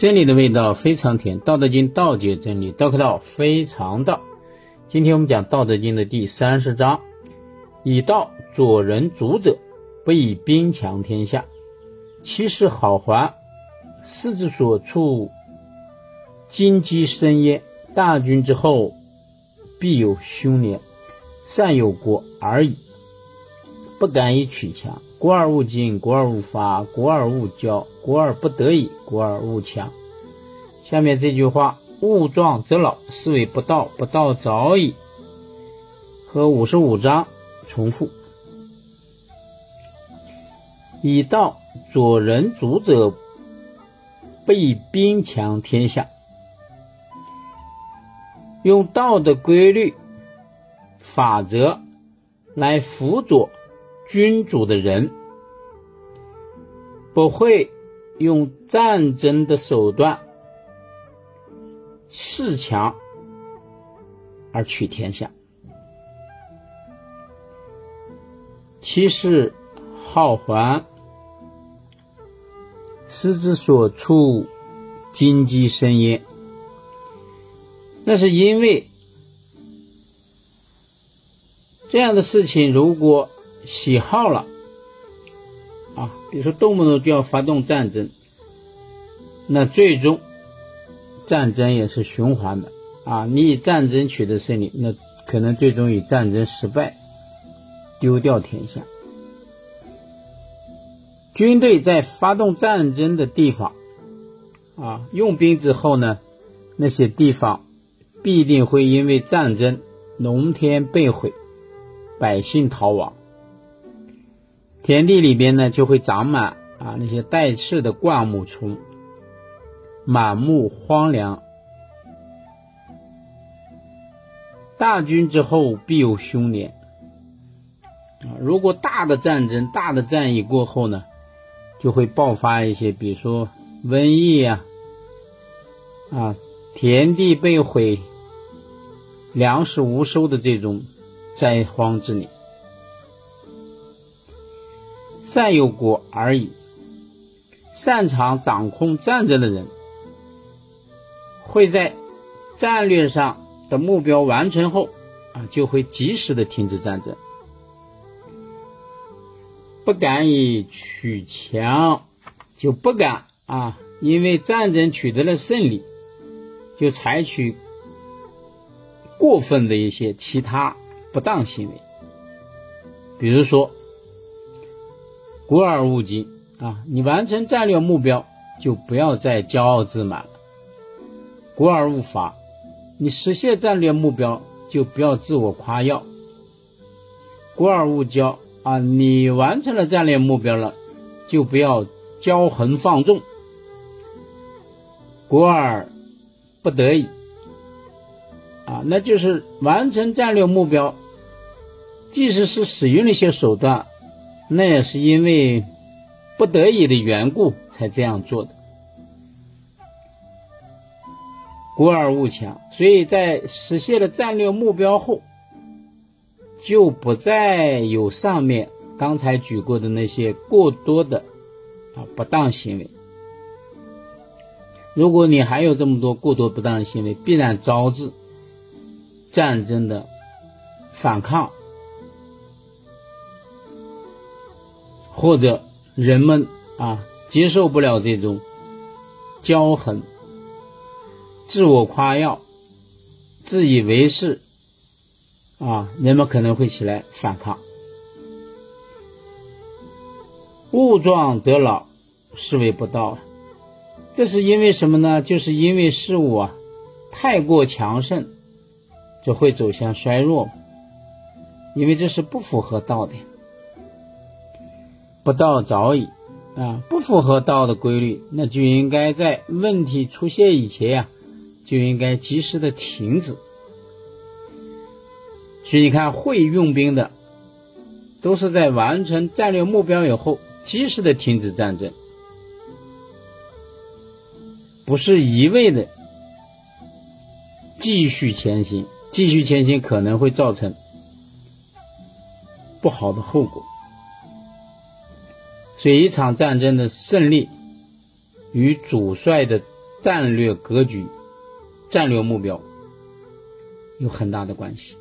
真理的味道非常甜，《道德经》道解真理，道可道非常道。今天我们讲《道德经》的第三十章：以道佐人主者，不以兵强天下。其势好还，师之所处，荆棘生焉。大军之后，必有凶年。善有国而已，不敢以取强。国而勿矜，国而勿伐，国而勿骄，国而不得已，国而勿强。下面这句话：物壮则老，是谓不道。不道早已。和五十五章重复。以道佐人主者，不以兵强天下。用道的规律。法则来辅佐君主的人，不会用战争的手段恃强而取天下。其势好还，师之所处，荆棘生焉。那是因为。这样的事情如果喜好了啊，比如说动不动就要发动战争，那最终战争也是循环的啊。你以战争取得胜利，那可能最终以战争失败，丢掉天下。军队在发动战争的地方啊，用兵之后呢，那些地方必定会因为战争农田被毁。百姓逃亡，田地里边呢就会长满啊那些带刺的灌木丛，满目荒凉。大军之后必有凶年啊！如果大的战争、大的战役过后呢，就会爆发一些，比如说瘟疫呀，啊，田地被毁、粮食无收的这种。灾荒之年，善有国而已。擅长掌控战争的人，会在战略上的目标完成后，啊，就会及时的停止战争，不敢以取强，就不敢啊，因为战争取得了胜利，就采取过分的一些其他。不当行为，比如说“国而勿矜”啊，你完成战略目标就不要再骄傲自满了；“国而勿伐”，你实现战略目标就不要自我夸耀；“国而勿骄”啊，你完成了战略目标了就不要骄横放纵；“国而不得已”。啊，那就是完成战略目标，即使是使用了一些手段，那也是因为不得已的缘故才这样做的。国而勿强，所以在实现了战略目标后，就不再有上面刚才举过的那些过多的啊不当行为。如果你还有这么多过多不当行为，必然招致。战争的反抗，或者人们啊接受不了这种骄横、自我夸耀、自以为是啊，人们可能会起来反抗。物壮则老，是为不道。这是因为什么呢？就是因为事物啊太过强盛。就会走向衰弱，因为这是不符合道的。不道早已啊，不符合道的规律，那就应该在问题出现以前呀，就应该及时的停止。所以你看，会用兵的，都是在完成战略目标以后，及时的停止战争，不是一味的继续前行。继续前行可能会造成不好的后果，所以一场战争的胜利与主帅的战略格局、战略目标有很大的关系。